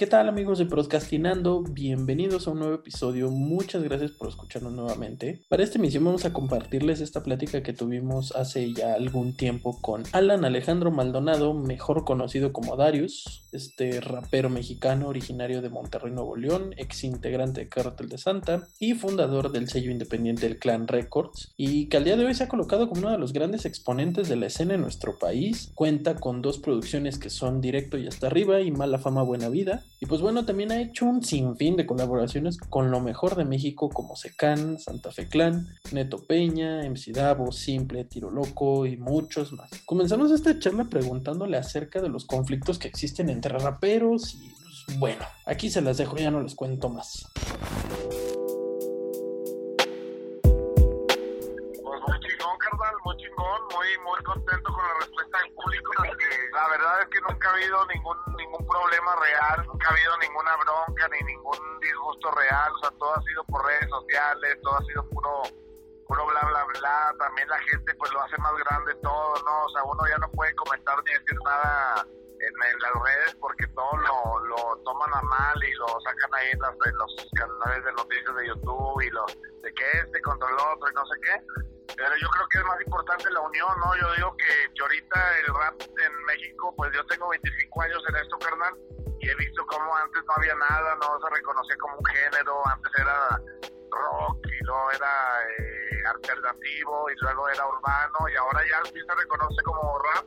¿Qué tal amigos de Podcastinando? Bienvenidos a un nuevo episodio. Muchas gracias por escucharnos nuevamente. Para esta emisión vamos a compartirles esta plática que tuvimos hace ya algún tiempo con Alan Alejandro Maldonado, mejor conocido como Darius, este rapero mexicano originario de Monterrey, Nuevo León, ex integrante de Cártel de Santa y fundador del sello independiente del Clan Records y que al día de hoy se ha colocado como uno de los grandes exponentes de la escena en nuestro país. Cuenta con dos producciones que son Directo y Hasta Arriba y Mala Fama Buena Vida y pues bueno, también ha hecho un sinfín de colaboraciones con lo mejor de México como Secan, Santa Fe Clan, Neto Peña, MC Davo, Simple, Tiro Loco y muchos más. Comenzamos esta charla preguntándole acerca de los conflictos que existen entre raperos y pues bueno, aquí se las dejo, ya no les cuento más. Pues muy chingón, carnal, muy chingón, muy, muy contento con la respuesta del público. La verdad es que nunca ha habido ningún ningún problema real, nunca ha habido ninguna bronca ni ningún disgusto real, o sea, todo ha sido por redes sociales, todo ha sido puro puro bla bla bla, también la gente pues lo hace más grande todo, ¿no? O sea, uno ya no puede comentar ni decir nada en, las redes porque todo lo, lo toman a mal y lo sacan ahí en, las, en los canales de noticias de YouTube y lo de que este contra el otro y no sé qué. Pero yo creo que es más importante la unión, ¿no? Yo digo que, que ahorita el rap en México, pues yo tengo 25 años en esto, carnal, y he visto cómo antes no había nada, no se reconocía como un género, antes era rock y luego era eh, alternativo y luego era urbano y ahora ya sí se reconoce como rap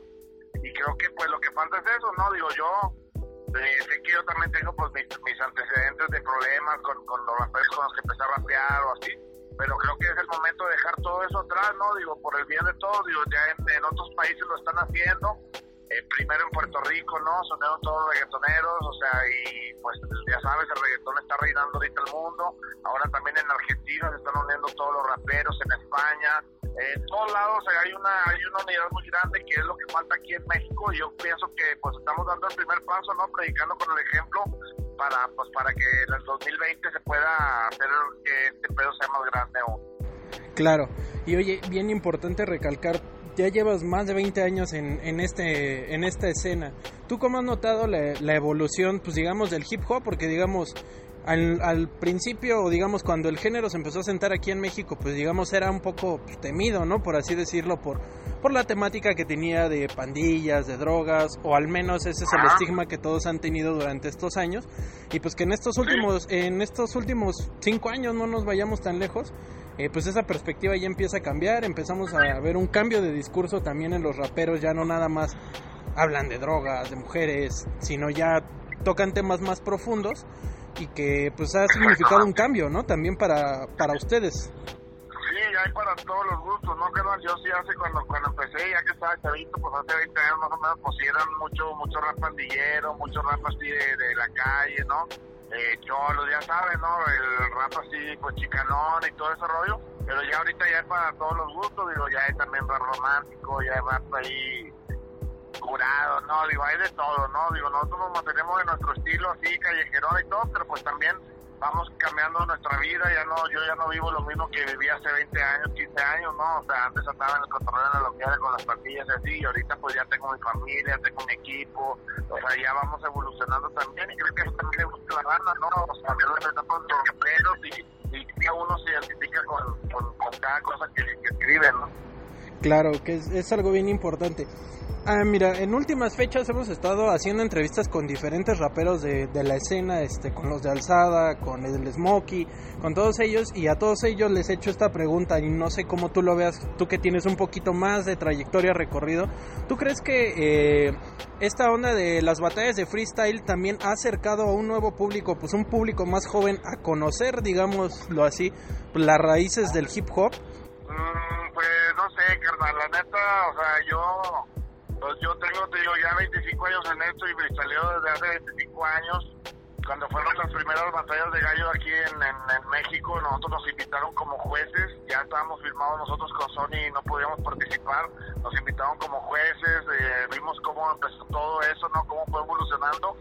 y creo que pues lo que falta es eso, ¿no? Digo yo, eh, sé que yo también tengo pues mis, mis antecedentes de problemas con, con los raperos con los que empecé a rapear o así, pero creo que es el momento de dejar todo eso atrás, ¿no? Digo, por el bien de todos, digo, ya en, otros países lo están haciendo, eh, primero en Puerto Rico, ¿no? Sonaron todos los reggaetoneros, o sea, y pues ya sabes, el reggaetón está reinando ahorita el mundo, ahora también en Argentina se están uniendo todos los raperos, en España, en todos lados hay una hay una unidad muy grande que es lo que falta aquí en México y yo pienso que pues estamos dando el primer paso, ¿no? Predicando con el ejemplo para pues para que en el 2020 se pueda hacer que este pedo sea más grande aún. Claro, y oye, bien importante recalcar, ya llevas más de 20 años en, en, este, en esta escena. ¿Tú cómo has notado la, la evolución, pues digamos, del hip hop? Porque digamos, al, al, principio, digamos, cuando el género se empezó a sentar aquí en México, pues digamos, era un poco temido, ¿no? Por así decirlo, por, por la temática que tenía de pandillas, de drogas, o al menos ese es el estigma que todos han tenido durante estos años. Y pues que en estos últimos, en estos últimos cinco años no nos vayamos tan lejos, eh, pues esa perspectiva ya empieza a cambiar, empezamos a ver un cambio de discurso también en los raperos, ya no nada más hablan de drogas, de mujeres, sino ya tocan temas más profundos y que pues ha significado un cambio, ¿no? También para, para ustedes. Sí, hay para todos los gustos, ¿no? Carnal? Yo sí hace cuando, cuando empecé, ya que estaba chavito, pues hace 20 años más o menos, pues sí eran mucho, mucho rap pandillero, mucho rap así de, de la calle, ¿no? Eh, cholos, ya sabes, ¿no? El rap así, pues chicanón y todo ese rollo. Pero ya ahorita ya es para todos los gustos, digo, ya hay también rap romántico, ya hay rap ahí curado, ¿no? Digo, hay de todo, ¿no? Digo, nosotros nos mantenemos en nuestro estilo así, callejerón y todo, pero pues también vamos cambiando nuestra vida, ya no, yo ya no vivo lo mismo que vivía hace 20 años, 15 años, ¿no? O sea, antes andaba en el control de la localidad con las pandillas y así, y ahorita pues ya tengo mi familia, tengo mi equipo, o sea, ya vamos evolucionando también, y creo que eso también le gusta la banda, ¿no? O sea, yo etapas de los y, y cada uno se identifica con, con, con cada cosa que, que escribe, ¿no? Claro, que es, es algo bien importante. Ah, mira, en últimas fechas hemos estado haciendo entrevistas con diferentes raperos de, de, la escena, este, con los de Alzada, con el Smokey, con todos ellos, y a todos ellos les he hecho esta pregunta, y no sé cómo tú lo veas, tú que tienes un poquito más de trayectoria recorrido, ¿tú crees que eh, esta onda de las batallas de freestyle también ha acercado a un nuevo público, pues un público más joven, a conocer, digámoslo así, las raíces del hip hop? Mm, pues no sé, carnal, la neta, o sea, yo, pues yo tengo, te digo, ya 25 años en esto y freestaleo desde hace 25 años. Cuando fueron las primeras batallas de gallo aquí en, en, México, nosotros nos invitaron como jueces, ya estábamos firmados nosotros con Sony y no podíamos participar, nos invitaron como jueces, eh, vimos cómo empezó todo eso, ¿no? Cómo fue evolucionando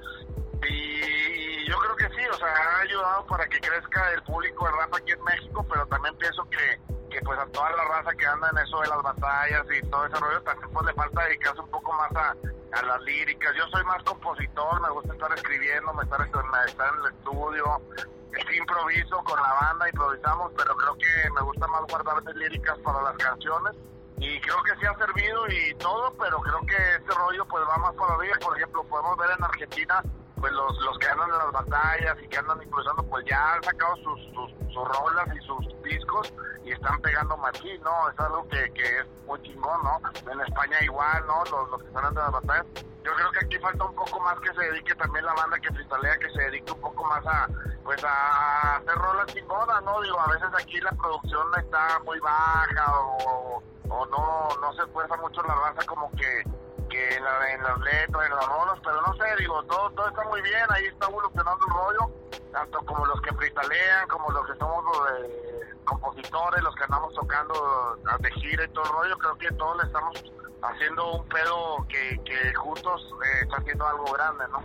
y yo creo que sí, o sea, ha ayudado para que crezca el público de rap aquí en México, pero también pienso que pues a toda la raza que anda en eso de las batallas y todo ese rollo, también pues le falta dedicarse un poco más a, a las líricas. Yo soy más compositor, me gusta estar escribiendo, me estar, estar en el estudio, sí improviso con la banda, improvisamos, pero creo que me gusta más guardar líricas para las canciones y creo que sí ha servido y todo, pero creo que este rollo pues va más para arriba. Por ejemplo, podemos ver en Argentina pues los, los que andan en las batallas y que andan improvisando, pues ya han sacado sus, sus, rolas y sus discos y están pegando machín, ¿no? Es algo que, que es muy chingón, ¿no? En España igual, ¿no? Los, los que están en las batallas. Yo creo que aquí falta un poco más que se dedique también la banda que freestalea, que se dedique un poco más a, pues a hacer rolas chingonas, ¿no? Digo, a veces aquí la producción está muy baja o, o no, no se esfuerza mucho la raza como que que en, las letras, en las rolas, pero no sé, digo, todo, todo está muy bien, ahí está evolucionando el rollo, tanto como los que freestalean, como los que somos los compositores, los que andamos tocando de gira y todo el rollo, creo que todos le estamos haciendo un pedo que, que juntos eh, está haciendo algo grande, ¿no?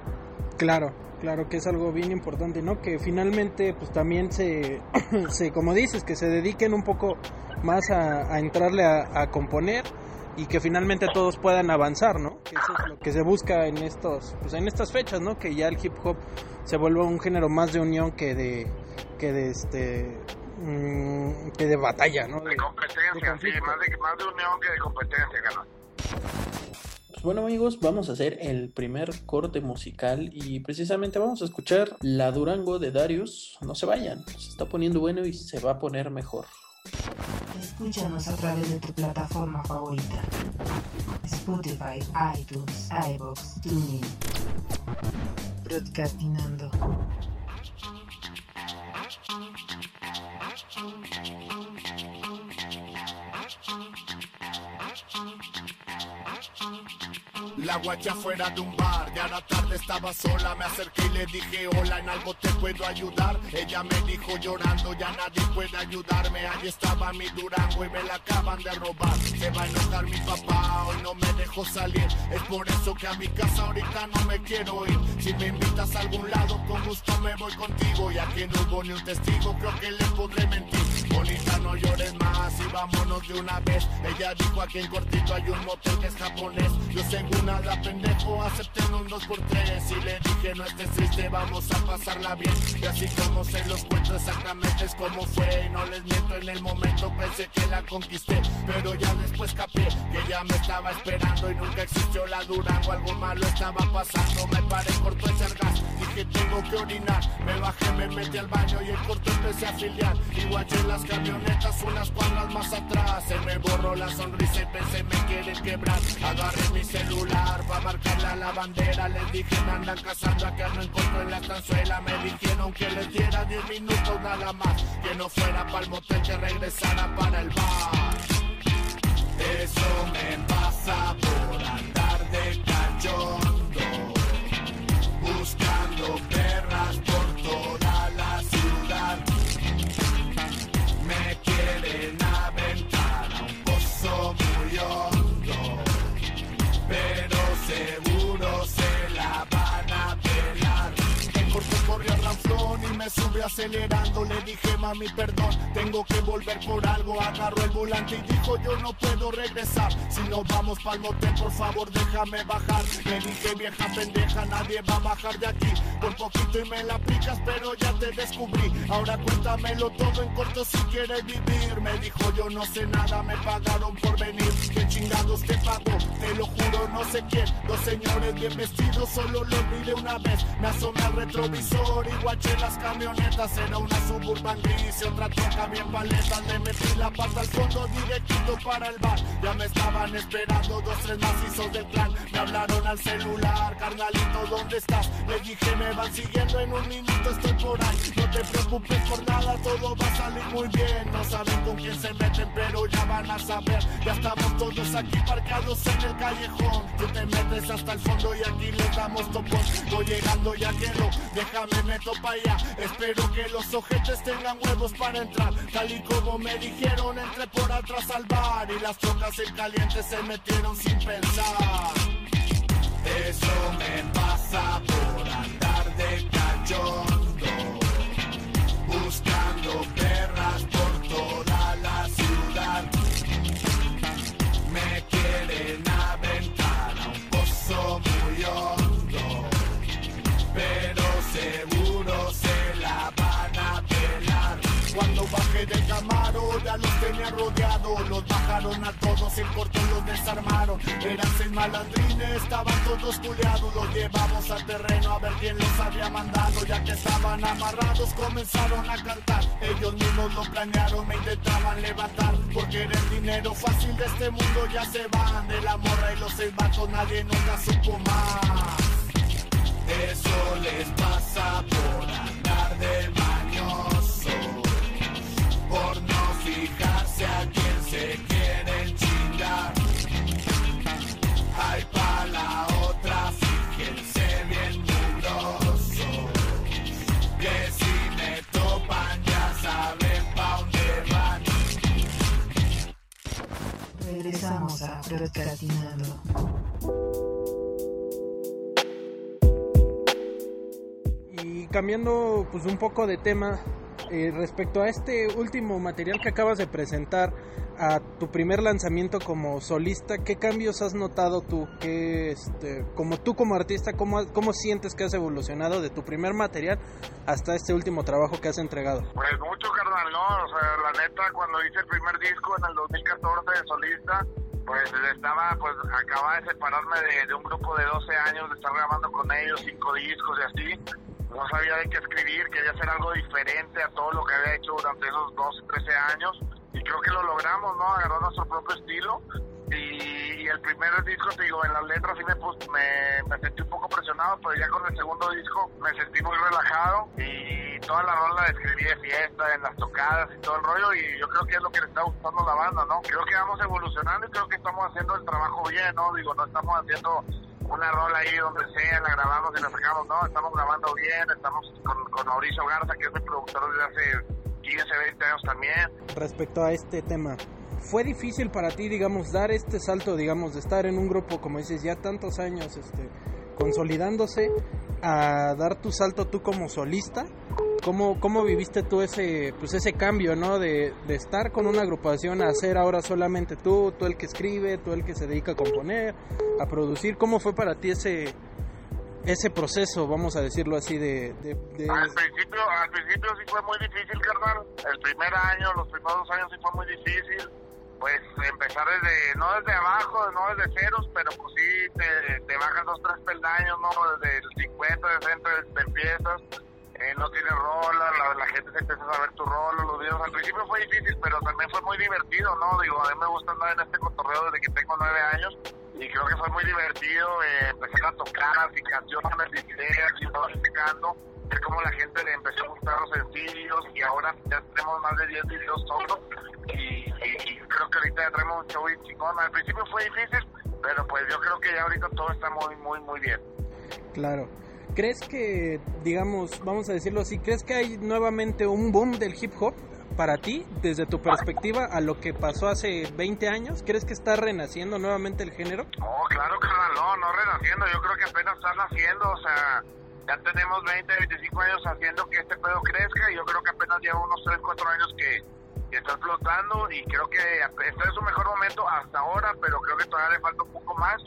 Claro, claro que es algo bien importante, ¿no? Que finalmente, pues también se, se como dices, que se dediquen un poco más a, a entrarle a, a componer y que finalmente todos puedan avanzar, ¿no? Que eso es lo que se busca en estos, pues en estas fechas, ¿no? Que ya el hip hop se vuelva un género más de unión que de, que de este, mm, que de batalla, ¿no? De, competencia, sí, más de, más de unión que de competencia, ¿no? Pues bueno amigos, vamos a hacer el primer corte musical y precisamente vamos a escuchar La Durango de Darius. No se vayan, se está poniendo bueno y se va a poner mejor. Escúchanos a través de tu plataforma favorita. Spotify, iTunes, iBox, TuneIn. Broadcastinando. La guacha fuera de un bar, ya la tarde estaba sola, me acerqué y le dije hola, en algo te puedo ayudar. Ella me dijo llorando, ya nadie puede ayudarme. Ahí estaba mi Durango y me la acaban de robar. Se va a enojar mi papá, hoy no me dejó salir. Es por eso que a mi casa ahorita no me quiero ir. Si me invitas a algún lado, con gusto me voy contigo. Ya que no hubo ni un testigo, creo que le podré mentir. Bonita, no llores más y vámonos de una vez. Ella dijo aquí en cortito hay un motel que es japonés. Yo sé nada, pendejo, un 2 por 3 Y le dije, no estés triste, vamos a pasarla bien Y así como se los cuento exactamente es como fue. Y no les miento, en el momento pensé que la conquisté Pero ya después capé que ya me estaba esperando Y nunca existió la Durango, algo malo estaba pasando Me paré corto el gas, dije tengo que orinar Me bajé, me metí al baño y el corto empecé a afiliar Y guaché las camionetas unas cuadras más atrás Se me borró la sonrisa y pensé me quieren quebrar Agarré mi celular para marcarle a la bandera. Les dije me andan cazando a que no encuentro en la estanzuela. Me dijeron que les diera 10 minutos nada más. Que no fuera para el motel, regresara para el bar. Agarró el volante y dijo, yo no regresar. Si nos vamos pa'l motel, por favor, déjame bajar. Le dije, vieja pendeja, nadie va a bajar de aquí. Por poquito y me la aplicas, pero ya te descubrí. Ahora cuéntamelo todo en corto si quieres vivir. Me dijo, yo no sé nada, me pagaron por venir. ¿Qué chingados te pago? Te lo juro, no sé quién. Dos señores bien vestidos, solo lo vi una vez. Me asomé al retrovisor y guaché las camionetas. Era una suburban gris y otra troca bien paleta. Le metí la pata al fondo directito para el bar. Ya me estaban esperando dos, tres macizos del plan. Me hablaron al celular, carnalito, ¿dónde estás? Le dije, me van siguiendo en un minuto, estoy por ahí. No te preocupes por nada, todo va a salir muy bien. No saben con quién se meten, pero ya van a saber. Ya estamos todos aquí parqueados en el callejón. Tú te metes hasta el fondo y aquí les damos topón. Voy llegando ya quiero, déjame meto pa' allá. Espero que los ojetes tengan huevos para entrar. Tal y como me dijeron, entré por atrás al bar y las trocas en caliente se metieron sin pensar. Eso me pasa por andar de cachondo, Seis malandrines, estaban todos culeados, los llevamos al terreno a ver quién los había mandado. Ya que estaban amarrados comenzaron a cantar, ellos mismos lo planearon, me intentaban levantar, porque era el dinero fácil de este mundo ya se van. De la morra y los seis vatos nadie nunca supo más. Eso les pasa por andar de Y cambiando pues un poco de tema eh, respecto a este último material que acabas de presentar, a tu primer lanzamiento como solista, ¿qué cambios has notado tú? ¿Qué, este, como tú como artista, ¿cómo, ¿cómo sientes que has evolucionado de tu primer material hasta este último trabajo que has entregado? Pues mucho, carnal, ¿no? O sea, la neta, cuando hice el primer disco en el 2014 de solista, pues estaba, pues acababa de separarme de, de un grupo de 12 años, de estar grabando con ellos cinco discos y así. No sabía de qué escribir, quería hacer algo diferente a todo lo que había hecho durante esos 12, 13 años. Y creo que lo logramos, ¿no? Agarrar nuestro propio estilo. Y, y el primer disco, te digo, en las letras sí me, pus- me, me sentí un poco presionado, pero ya con el segundo disco me sentí muy relajado. Y toda la rola la escribí de fiesta, en las tocadas y todo el rollo. Y yo creo que es lo que le está gustando a la banda, ¿no? Creo que vamos evolucionando y creo que estamos haciendo el trabajo bien, ¿no? Digo, no estamos haciendo una rola ahí donde sea, la grabamos y la sacamos, no, estamos grabando bien, estamos con, con Mauricio Garza, que es mi productor desde hace 15, 20 años también. Respecto a este tema, ¿fue difícil para ti, digamos, dar este salto, digamos, de estar en un grupo, como dices, ya tantos años, este, consolidándose, a dar tu salto tú como solista? ¿Cómo, cómo viviste tú ese, pues ese cambio, ¿no? De, de estar con una agrupación a ser ahora solamente tú, tú el que escribe, tú el que se dedica a componer, a producir. ¿Cómo fue para ti ese, ese proceso, vamos a decirlo así, de... de- de- Al principio, al principio sí fue muy difícil, carnal. El primer año, los primeros dos años sí fue muy difícil. Pues empezar desde, no desde abajo, no desde ceros, pero pues sí te, te bajas dos, tres peldaños, ¿no? Desde el 50, 60 te empiezas. Eh, no tienes rola, la, gente se empieza a saber tu rola, los videos. Al principio fue difícil, pero también fue muy divertido, ¿no? Digo, a mí me gusta andar en este cotorreo desde que tengo nueve años y creo que fue muy divertido eh, empezar a tocar y canciones y ideas y todo explicando ver cómo la gente le empezó a gustar los sencillos y ahora ya tenemos más de 10 videos todos y, y- y creo que ahorita ya tenemos un show bien chingón. Al principio fue difícil, pero pues yo creo que ya ahorita todo está muy, muy, muy bien. Claro. ¿Crees que, digamos, vamos a decirlo así, crees que hay nuevamente un boom del hip hop para ti, desde tu perspectiva, a lo que pasó hace 20 años? ¿Crees que está renaciendo nuevamente el género? Oh, claro, carnal, no, no renaciendo, yo creo que apenas están naciendo, o sea, ya tenemos 20, 25 años haciendo que este pedo crezca y yo creo que apenas lleva unos 3, 4 años que, que está explotando y creo que está en su mejor momento hasta ahora, pero creo que todavía le falta un poco más.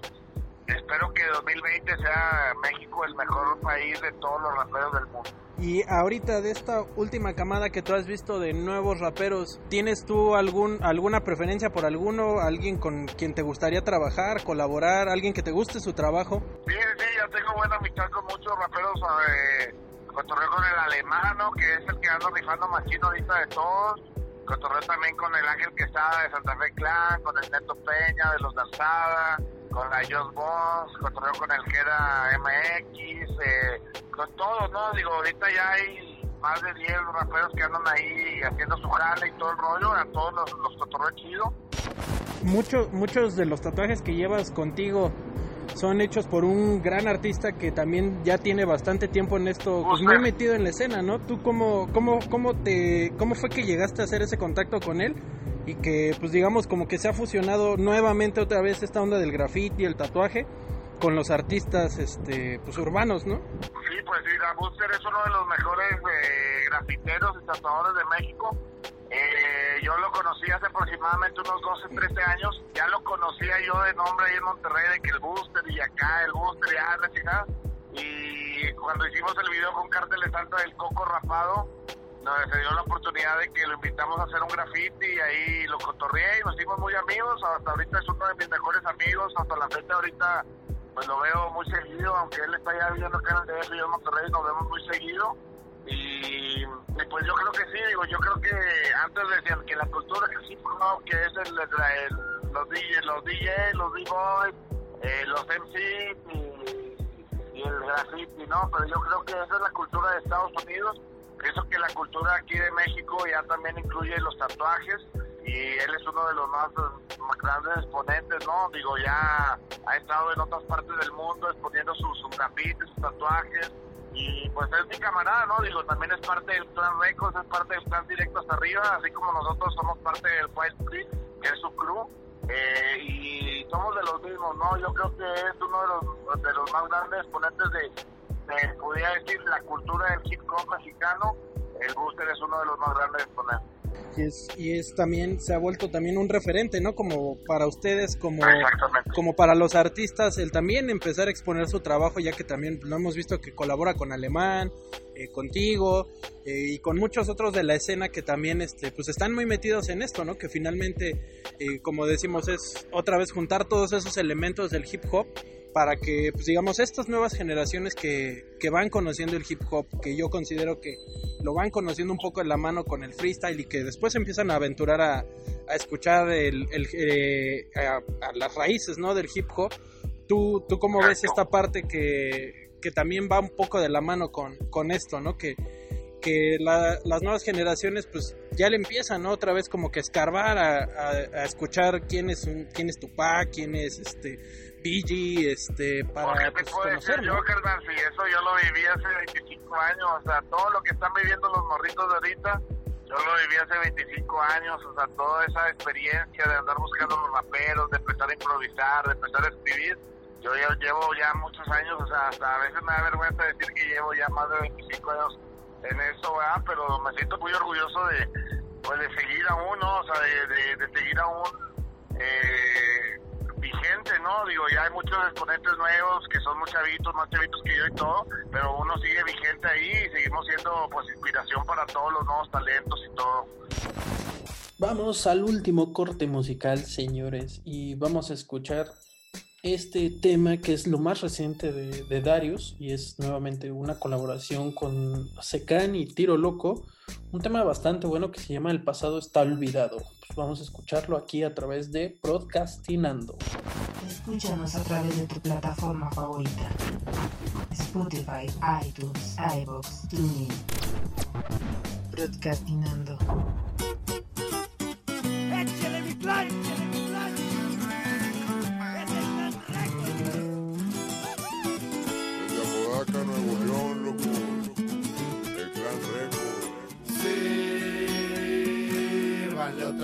Espero que 2020 sea México el mejor país de todos los raperos del mundo. Y ahorita de esta última camada que tú has visto de nuevos raperos, ¿tienes tú algún alguna preferencia por alguno, alguien con quien te gustaría trabajar, colaborar, alguien que te guste su trabajo? Sí, sí, ya tengo buena amistad con muchos raperos, eh, con el alemano, que es el que anda rifando machino ahorita de todos, cotorreo también con el Ángel Quesada de Santa Fe Clan, con el Neto Peña de los de Alzada, con la Just Boss, cotorreo con el Gera MX, eh, con todos, ¿no? Digo, ahorita ya hay más de 10 raperos que andan ahí haciendo su jale y todo el rollo, a todos los, los cotorreo chido. Muchos, muchos de los tatuajes que llevas contigo son hechos por un gran artista que también ya tiene bastante tiempo en esto, pues muy metido en la escena, ¿no? ¿Tú cómo, cómo, cómo, te, cómo fue que llegaste a hacer ese contacto con él? Y que, pues digamos, como que se ha fusionado nuevamente otra vez esta onda del graffiti, el tatuaje, con los artistas este, pues urbanos, ¿no? Sí, pues sí, Buster es uno de los mejores eh, grafiteros y tatuadores de México. Eh, yo lo conocí hace aproximadamente unos 12, 13 años. Ya lo conocía yo de nombre ahí en Monterrey, de que el Buster y acá, el Buster y ah. Y cuando hicimos el video con Cártel de Santa del Coco Rapado, nos dio la oportunidad de que lo invitamos a hacer un graffiti y ahí lo cotorreé y nos hicimos muy amigos. Hasta ahorita es uno de mis mejores amigos. Hasta la fecha ahorita pues lo veo muy seguido, aunque él está ya viviendo acá en el DF y yo Monterrey, nos vemos muy seguido. Y, pues yo creo que sí, digo, yo creo que antes decían que la cultura que sí, no, que es el, el, los DJ, los DJ, los D-Boys, eh, los MC y, y, el graffiti, ¿no? Pero yo creo que esa es la cultura de Estados Unidos. Pienso que la cultura aquí de México ya también incluye los tatuajes y él es uno de los más, más, grandes exponentes, ¿no? Digo, ya ha estado en otras partes del mundo exponiendo sus, sus grafitis, sus tatuajes, y pues es mi camarada, ¿no? Digo, también es parte del Clan Records, es parte del Clan Directo hasta arriba, así como nosotros somos parte del Wild Creek, que es su crew, eh, y somos de los mismos, ¿no? Yo creo que es uno de los, de los más grandes exponentes de, de, podría decir, la cultura del hip hop mexicano, el Booster es uno de los más grandes exponentes. Y es, y es también, se ha vuelto también un referente, ¿no? Como para ustedes, como, como para los artistas, el también empezar a exponer su trabajo, ya que también lo hemos visto que colabora con Alemán, eh, contigo, eh, y con muchos otros de la escena que también, este, pues están muy metidos en esto, ¿no? Que finalmente, eh, como decimos, es otra vez juntar todos esos elementos del hip hop para que, pues digamos, estas nuevas generaciones que, que, van conociendo el hip hop, que yo considero que lo van conociendo un poco en la mano con el freestyle y que después empiezan a aventurar a, a escuchar el, el eh, a, a, las raíces ¿no? del hip hop, ¿tú, tú cómo ves esta parte que, que también va un poco de la mano con, con esto, ¿no? Que, que la, las nuevas generaciones pues ya le empiezan ¿no? otra vez como que escarbar a, a, a escuchar quién es un, quién es Tupac, quién es este BG, este, para pues, conocerlo. Yo, carnal, si eso yo lo viví hace 25 años, o sea, todo lo que están viviendo los morritos de ahorita, yo lo viví hace 25 años, o sea, toda esa experiencia de andar buscando los raperos, de empezar a improvisar, de empezar a escribir, yo ya llevo ya muchos años, o sea, hasta a veces me da vergüenza decir que llevo ya más de 25 años en eso, ¿verdad? Pero me siento muy orgulloso de, pues, de seguir aún, ¿no? O sea, de, de, seguir aún, eh, vigente, ¿no? Digo, ya hay muchos exponentes nuevos que son muy chavitos, más chavitos que yo y todo, pero uno sigue vigente ahí y seguimos siendo pues inspiración para todos los nuevos talentos y todo. Vamos al último corte musical, señores, y vamos a escuchar este tema que es lo más reciente de, de Darius y es nuevamente una colaboración con Secan y Tiro Loco, un tema bastante bueno que se llama El pasado está olvidado. Pues vamos a escucharlo aquí a través de Broadcastinando. Escúchanos a través de tu plataforma favorita. Spotify, iTunes, iBox, TuneIn. Broadcastinando. Échale mi Desde Apodaca, Nuevo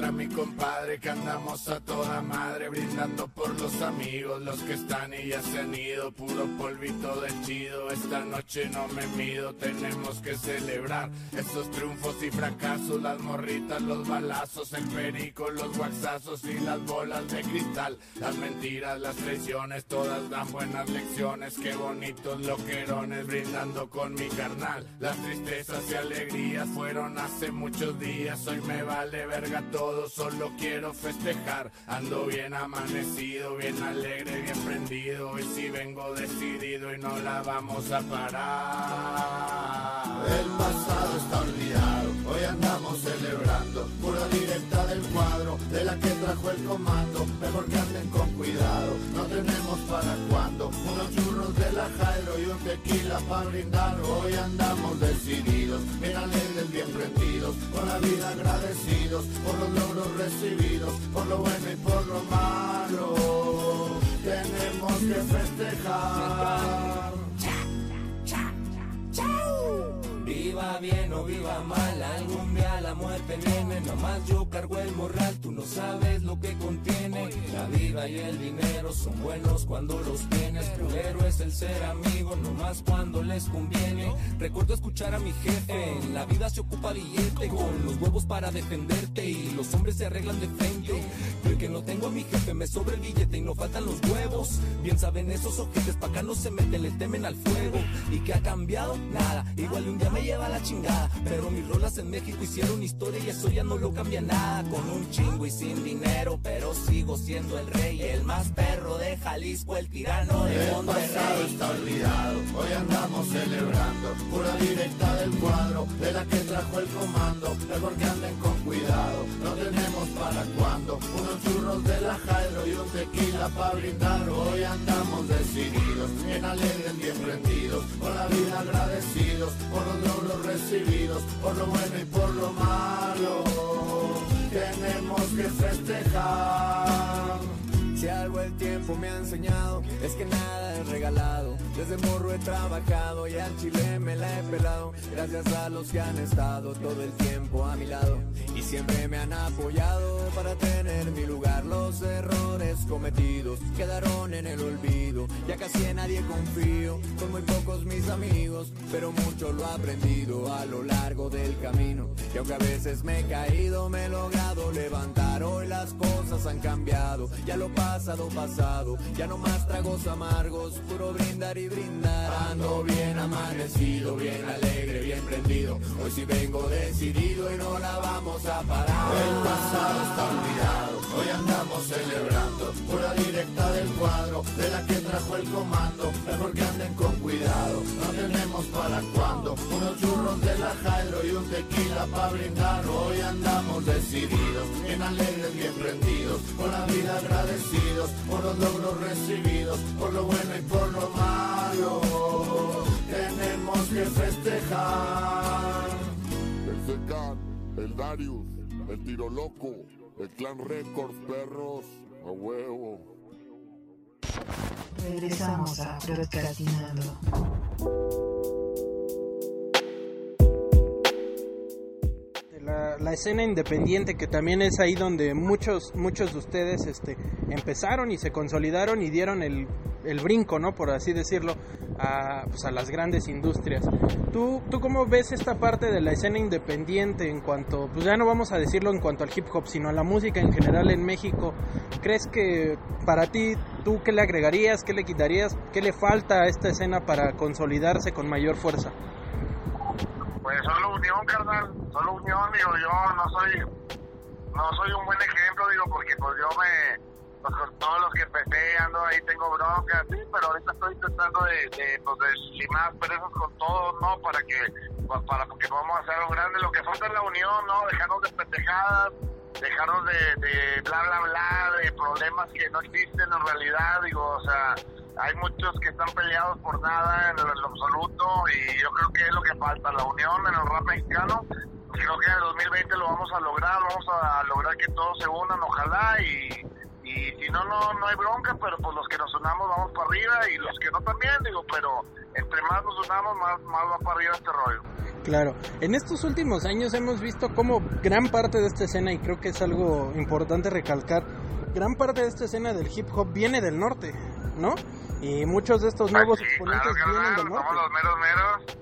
Otra mi compadre. que andamos a toda madre, brindando por los amigos, los que están y ya se han ido, puro polvito del chido, esta noche no me mido, tenemos que celebrar esos triunfos y fracasos, las morritas, los balazos, el perico, los guaxazos y las bolas de cristal, las mentiras, las traiciones, todas dan buenas lecciones, qué bonitos loquerones, brindando con mi carnal, las tristezas y alegrías fueron hace muchos días, hoy me vale verga todo, solo quiero festejar. Ando bien amanecido, bien alegre, bien prendido. Hoy sí vengo decidido y no la vamos a parar. El pasado está olvidado, hoy andamos celebrando. Pura directa del cuadro, que trajo el comando. Mejor que anden con cuidado, no tenemos para cuando. Unos churros de la Jairo y un tequila para brindar. Hoy andamos decididos, bien alegres, bien prendidos. Con la vida agradecidos por los logros recibidos, por lo bueno y por lo malo. Tenemos que festejar. Viva bien o viva mal, algún día la muerte viene. Nomás yo cargo el morral, tú no sabes lo que contiene. La vida y el dinero son buenos cuando los tienes. Pero es el ser amigo, nomás cuando les conviene. Recuerdo escuchar a mi jefe, en la vida se ocupa billete. Con los huevos para defenderte y los hombres se arreglan de frente. Que no tengo a mi jefe, me sobra el billete y no faltan los huevos. Bien saben esos ojetes, pa' acá no se meten, le temen al fuego. ¿Y qué ha cambiado? Nada, igual un día me lleva la chingada. Pero mis rolas en México hicieron historia y eso ya no lo cambia nada. Con un chingo y sin dinero, pero sigo siendo el rey, el más perro de Jalisco, el tirano de El pasado Monterrey. está olvidado, hoy andamos celebrando. Pura directa del cuadro, de la que trajo el comando. Mejor que anden con cuidado, no tenemos para cuando. Unos churros de la Jairo y un tequila para brindar. Hoy andamos decididos, bien alegres, bien prendidos. Con la vida agradecidos, por los logros recibidos, por lo bueno y por lo malo. Tenemos que festejar. Algo el tiempo me ha enseñado es que nada es regalado. Desde morro he trabajado y al chile me la he pelado. Gracias a los que han estado todo el tiempo a mi lado y siempre me han apoyado para tener mi lugar. Los errores cometidos quedaron en el olvido. Ya casi en nadie confío, son muy pocos mis amigos, pero mucho lo he aprendido a lo largo del camino. Y aunque a veces me he caído, me he logrado levantar. Hoy las cosas han cambiado, ya lo pasado, pasado. Ya no más tragos amargos, puro brindar y brindar. Ando bien amanecido, bien alegre, bien prendido. Hoy sí vengo decidido y no la vamos a parar. El pasado está olvidado, hoy andamos celebrando. Pura directa del cuadro, de la que trajo el comando. Mejor que anden con cuidado, no tenemos para cuando. Unos churros de la Jairo y un tequila para brindar. Hoy andamos decididos, bien alegres, bien prendidos. Con la vida agradecidos por los logros recibidos, por lo bueno y por lo malo. Tenemos que festejar. El Secan, el Darius, el Tiro Loco, el Clan Records, perros, a huevo. Regresamos a Procrastinando. La, escena independiente que también es ahí donde muchos muchos de ustedes este, empezaron y se consolidaron y dieron el, el brinco, ¿no? Por así decirlo, a, pues, a las grandes industrias. ¿Tú, ¿Tú cómo ves esta parte de la escena independiente en cuanto, pues ya no vamos a decirlo en cuanto al hip hop, sino a la música en general en México? ¿Crees que para ti, tú qué le agregarías, qué le quitarías, qué le falta a esta escena para consolidarse con mayor fuerza? Pues solo unión, carnal, solo unión, digo, yo no soy, no soy un buen ejemplo, digo, porque pues yo me, pues con todos los que empecé, ando ahí, tengo broncas, sí, pero ahorita estoy tratando de, de pues de limar perezas con todos, ¿no? Para que, pues, para que podamos hacer algo grande, lo que falta es la unión, ¿no? Dejarnos de dejarnos de, de bla, bla, bla, de problemas que no existen en realidad, digo, o sea, hay muchos que están peleados por nada en lo, en lo absoluto y yo creo que es lo que falta, la unión en el rap mexicano. Creo que en el 2020 lo vamos a lograr, vamos a lograr que todos se unan, ojalá, y, y si no, no, no hay bronca, pero pues los que nos unamos vamos para arriba y los que no también, digo, pero entre más nos unamos, más, más va para arriba este rollo. Claro, en estos últimos años hemos visto cómo gran parte de esta escena, y creo que es algo importante recalcar, gran parte de esta escena del hip hop viene del norte, ¿no? Y muchos de estos nuevos sí, exponentes claro, vienen del norte. somos los meros meros.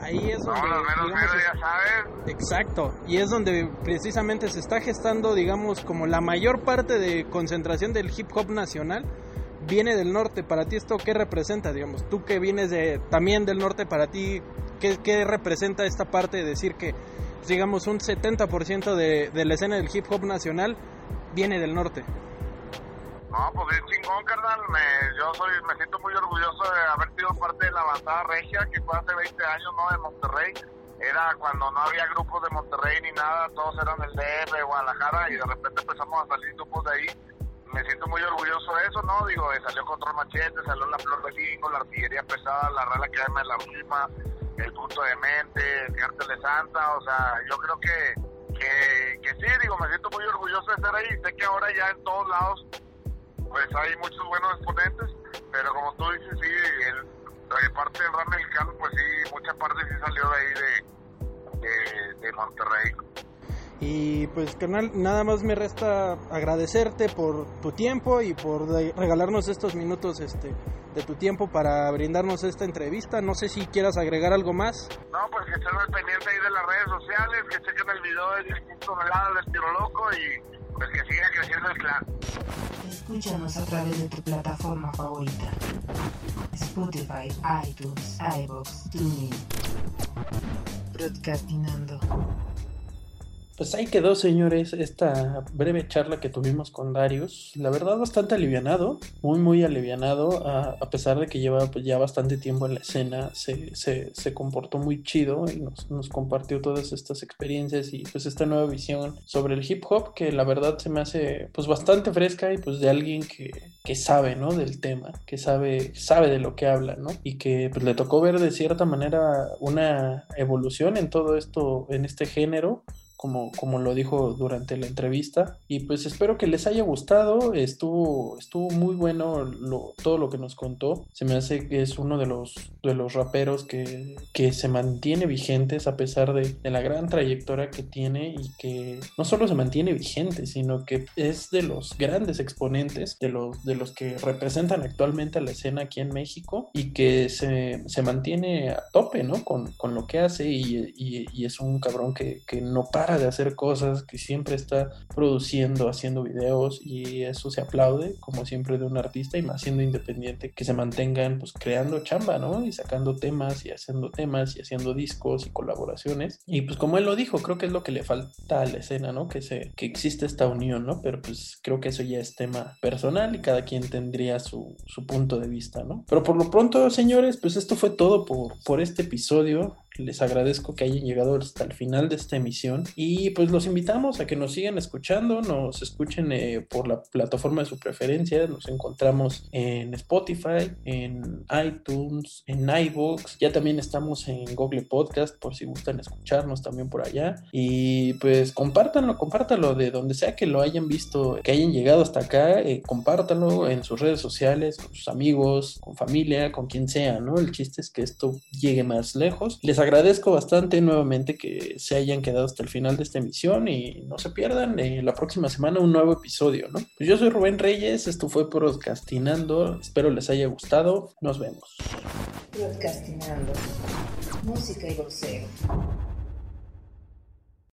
Ahí es donde, Somos los meros digamos, meros, ya sabes. Exacto, y es donde precisamente se está gestando, digamos, como la mayor parte de concentración del hip hop nacional viene del norte. Para ti esto qué representa, digamos, tú que vienes de también del norte, para ti qué, qué representa esta parte de decir que, pues, digamos, un 70% de, de la escena del hip hop nacional viene del norte. No, pues bien chingón, carnal. Me, yo soy, me siento muy orgulloso de haber sido parte de la avanzada regia que fue hace 20 años, ¿no? De Monterrey. Era cuando no había grupos de Monterrey ni nada, todos eran del DF, Guadalajara, y de repente empezamos a salir grupos de ahí. Me siento muy orgulloso de eso, ¿no? Digo, eh, salió Control Machete, salió La Flor de Jingo, La Artillería Pesada, La Real Academia de la Rima, El Punto de Mente, El Cártel Santa, o sea, yo creo que, que, que sí, digo, me siento muy orgulloso de estar ahí. Sé que ahora ya en todos lados pues hay muchos buenos exponentes, pero como tú dices, sí, el, parte del rap mexicano, pues sí, mucha parte sí salió de ahí de, de Monterrey. Y pues, carnal, nada más me resta agradecerte por tu tiempo y por regalarnos estos minutos este, de tu tiempo para brindarnos esta entrevista. No sé si quieras agregar algo más. No, pues que estén al pendiente ahí de las redes sociales, que chequen el video de 10 toneladas del tiro loco y pues que siga creciendo el clan. Escúchanos a través de tu plataforma favorita. Spotify, iTunes, iVoox, TuneIn. Broadcastinando. Pues ahí quedó, señores, esta breve charla que tuvimos con Darius. La verdad, bastante alivianado, muy, muy alivianado, a, a pesar de que lleva pues, ya bastante tiempo en la escena, se, se, se comportó muy chido y nos, nos compartió todas estas experiencias y pues esta nueva visión sobre el hip hop que la verdad se me hace pues bastante fresca y pues de alguien que, que sabe, ¿no? Del tema, que sabe, sabe de lo que habla, ¿no? Y que pues le tocó ver de cierta manera una evolución en todo esto, en este género como, como lo dijo durante la entrevista. Y pues espero que les haya gustado. Estuvo, estuvo muy bueno lo- todo lo que nos contó. Se me hace que es uno de los, de los raperos que, que se mantiene vigentes a pesar de, de la gran trayectoria que tiene y que no solo se mantiene vigente, sino que es de los grandes exponentes, de los, de los que representan actualmente a la escena aquí en México y que se, se mantiene a tope, ¿no? Con, con lo que hace y, y- y es un cabrón que, que no para de hacer cosas, que siempre está produciendo, haciendo videos y eso se aplaude, como siempre de un artista y más siendo independiente, que se mantengan pues creando chamba, ¿no? Y sacando temas y haciendo temas y haciendo discos y colaboraciones. Y pues como él lo dijo, creo que es lo que le falta a la escena, ¿no? Que, se, que existe esta unión, ¿no? Pero pues creo que eso ya es tema personal y cada quien tendría su, su punto de vista, ¿no? Pero por lo pronto, señores, pues esto fue todo por, por este episodio. Les agradezco que hayan llegado hasta el final de esta emisión y pues los invitamos a que nos sigan escuchando, nos escuchen eh, por la plataforma de su preferencia, nos encontramos en Spotify, en iTunes, en iVoox, ya también estamos en Google Podcast por si gustan escucharnos también por allá y pues compártanlo, compártanlo de donde sea que lo hayan visto, que hayan llegado hasta acá, eh, compártanlo en sus redes sociales, con sus amigos, con familia, con quien sea, ¿no? El chiste es que esto llegue más lejos. Les agradezco bastante nuevamente que se hayan quedado hasta el final de esta emisión y no se pierdan eh, la próxima semana un nuevo episodio, ¿no? Pues yo soy Rubén Reyes, esto fue Podcastinando, espero les haya gustado, nos vemos. Broadcastinando. Música y boxeo.